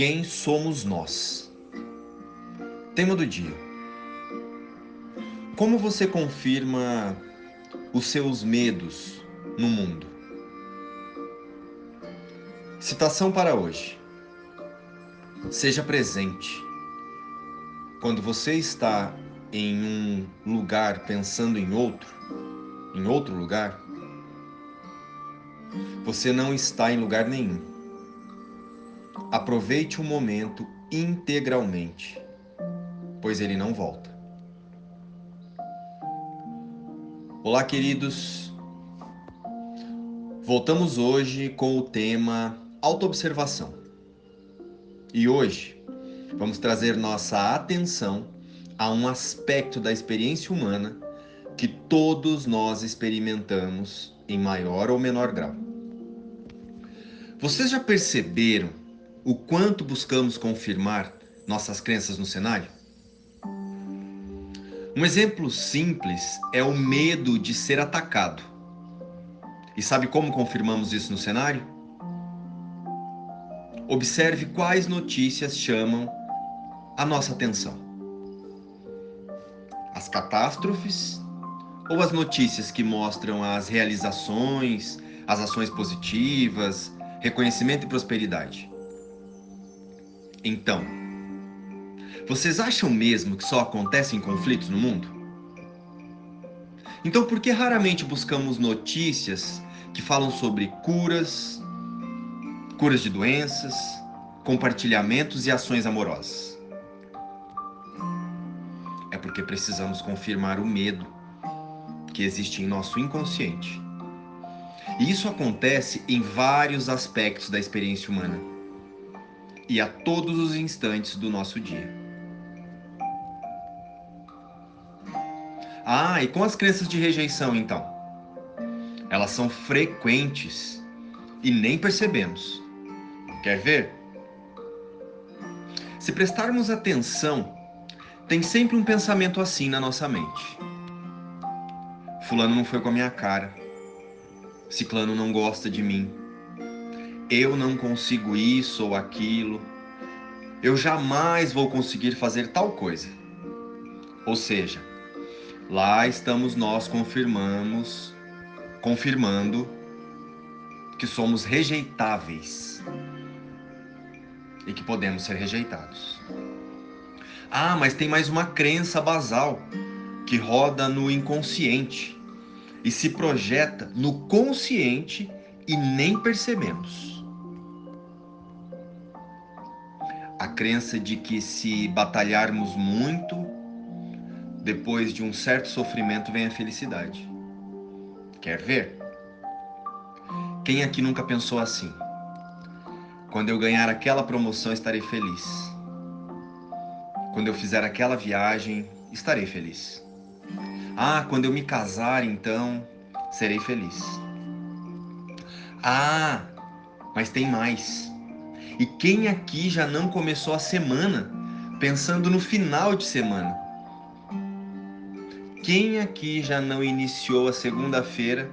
Quem somos nós? Tema do dia. Como você confirma os seus medos no mundo? Citação para hoje. Seja presente. Quando você está em um lugar pensando em outro, em outro lugar, você não está em lugar nenhum. Aproveite o momento integralmente, pois ele não volta. Olá, queridos. Voltamos hoje com o tema autoobservação. E hoje vamos trazer nossa atenção a um aspecto da experiência humana que todos nós experimentamos em maior ou menor grau. Vocês já perceberam o quanto buscamos confirmar nossas crenças no cenário? Um exemplo simples é o medo de ser atacado. E sabe como confirmamos isso no cenário? Observe quais notícias chamam a nossa atenção: as catástrofes ou as notícias que mostram as realizações, as ações positivas, reconhecimento e prosperidade. Então, vocês acham mesmo que só acontecem conflitos no mundo? Então, por que raramente buscamos notícias que falam sobre curas, curas de doenças, compartilhamentos e ações amorosas? É porque precisamos confirmar o medo que existe em nosso inconsciente. E isso acontece em vários aspectos da experiência humana e a todos os instantes do nosso dia. Ah, e com as crenças de rejeição então? Elas são frequentes e nem percebemos. Quer ver? Se prestarmos atenção, tem sempre um pensamento assim na nossa mente. Fulano não foi com a minha cara. Ciclano não gosta de mim eu não consigo isso ou aquilo, eu jamais vou conseguir fazer tal coisa. Ou seja, lá estamos nós confirmamos, confirmando que somos rejeitáveis e que podemos ser rejeitados. Ah, mas tem mais uma crença basal que roda no inconsciente e se projeta no consciente e nem percebemos. Crença de que se batalharmos muito, depois de um certo sofrimento vem a felicidade. Quer ver? Quem aqui nunca pensou assim? Quando eu ganhar aquela promoção, estarei feliz. Quando eu fizer aquela viagem, estarei feliz. Ah, quando eu me casar, então, serei feliz. Ah, mas tem mais. E quem aqui já não começou a semana pensando no final de semana? Quem aqui já não iniciou a segunda-feira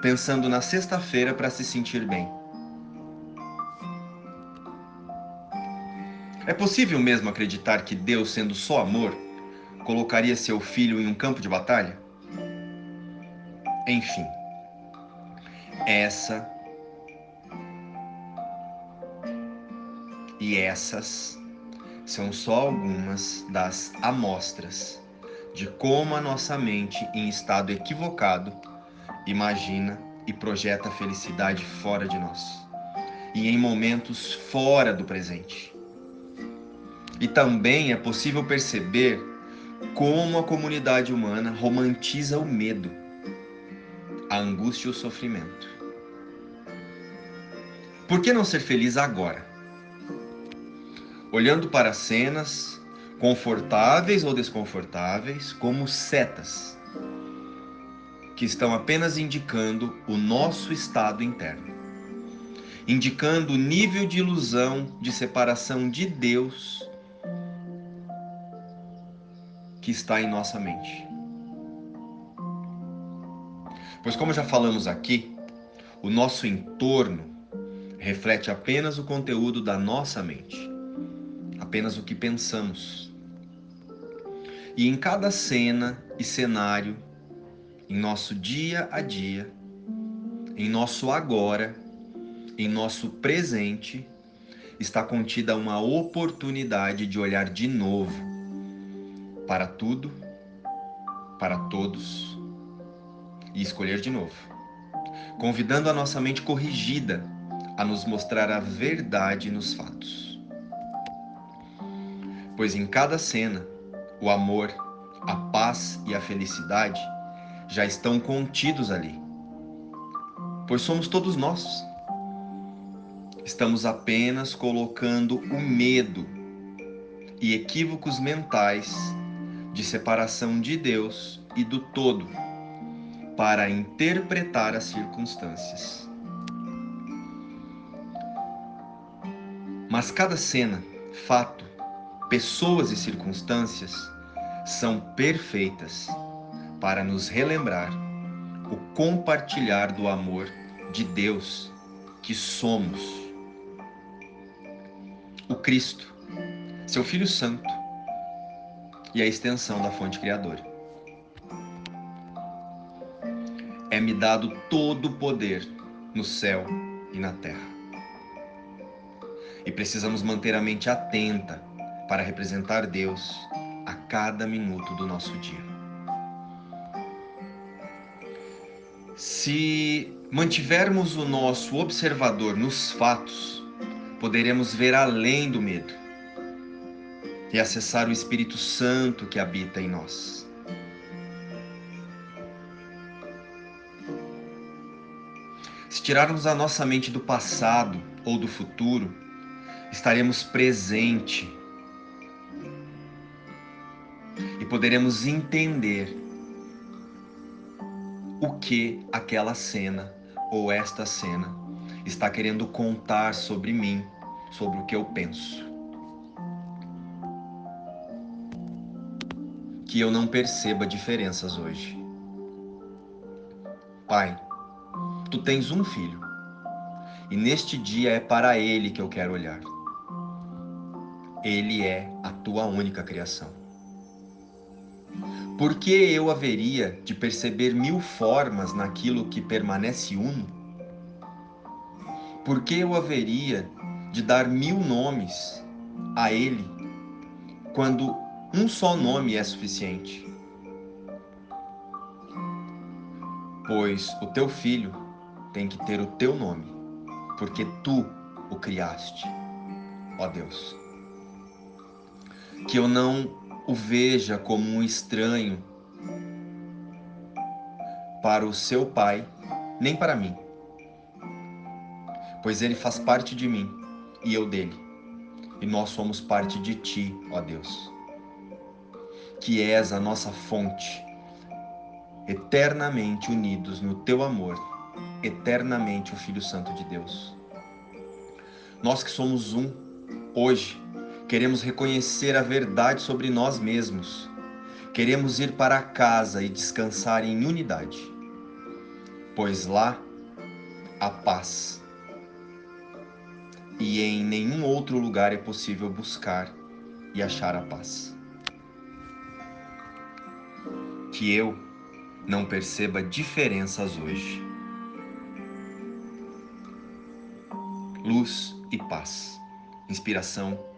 pensando na sexta-feira para se sentir bem? É possível mesmo acreditar que Deus, sendo só amor, colocaria seu filho em um campo de batalha? Enfim, essa E essas são só algumas das amostras de como a nossa mente, em estado equivocado, imagina e projeta a felicidade fora de nós e em momentos fora do presente. E também é possível perceber como a comunidade humana romantiza o medo, a angústia e o sofrimento. Por que não ser feliz agora? Olhando para cenas, confortáveis ou desconfortáveis, como setas, que estão apenas indicando o nosso estado interno, indicando o nível de ilusão de separação de Deus que está em nossa mente. Pois, como já falamos aqui, o nosso entorno reflete apenas o conteúdo da nossa mente apenas o que pensamos. E em cada cena e cenário, em nosso dia a dia, em nosso agora, em nosso presente, está contida uma oportunidade de olhar de novo para tudo, para todos e escolher de novo, convidando a nossa mente corrigida a nos mostrar a verdade nos fatos. Pois em cada cena, o amor, a paz e a felicidade já estão contidos ali. Pois somos todos nós. Estamos apenas colocando o medo e equívocos mentais de separação de Deus e do todo para interpretar as circunstâncias. Mas cada cena, fato, pessoas e circunstâncias são perfeitas para nos relembrar o compartilhar do amor de Deus que somos o Cristo, seu Filho Santo e a extensão da fonte criadora. É-me dado todo o poder no céu e na terra. E precisamos manter a mente atenta para representar Deus a cada minuto do nosso dia. Se mantivermos o nosso observador nos fatos, poderemos ver além do medo e acessar o Espírito Santo que habita em nós. Se tirarmos a nossa mente do passado ou do futuro, estaremos presente e poderemos entender o que aquela cena ou esta cena está querendo contar sobre mim sobre o que eu penso. Que eu não perceba diferenças hoje. Pai, tu tens um filho, e neste dia é para ele que eu quero olhar. Ele é a tua única criação. Por que eu haveria de perceber mil formas naquilo que permanece uno? Por que eu haveria de dar mil nomes a Ele, quando um só nome é suficiente. Pois o teu filho tem que ter o teu nome, porque tu o criaste, ó Deus. Que eu não o veja como um estranho para o seu pai, nem para mim, pois ele faz parte de mim e eu dele. E nós somos parte de ti, ó Deus, que és a nossa fonte, eternamente unidos no teu amor, eternamente o Filho Santo de Deus. Nós que somos um, hoje, queremos reconhecer a verdade sobre nós mesmos. Queremos ir para casa e descansar em unidade, pois lá a paz e em nenhum outro lugar é possível buscar e achar a paz. Que eu não perceba diferenças hoje. Luz e paz. Inspiração,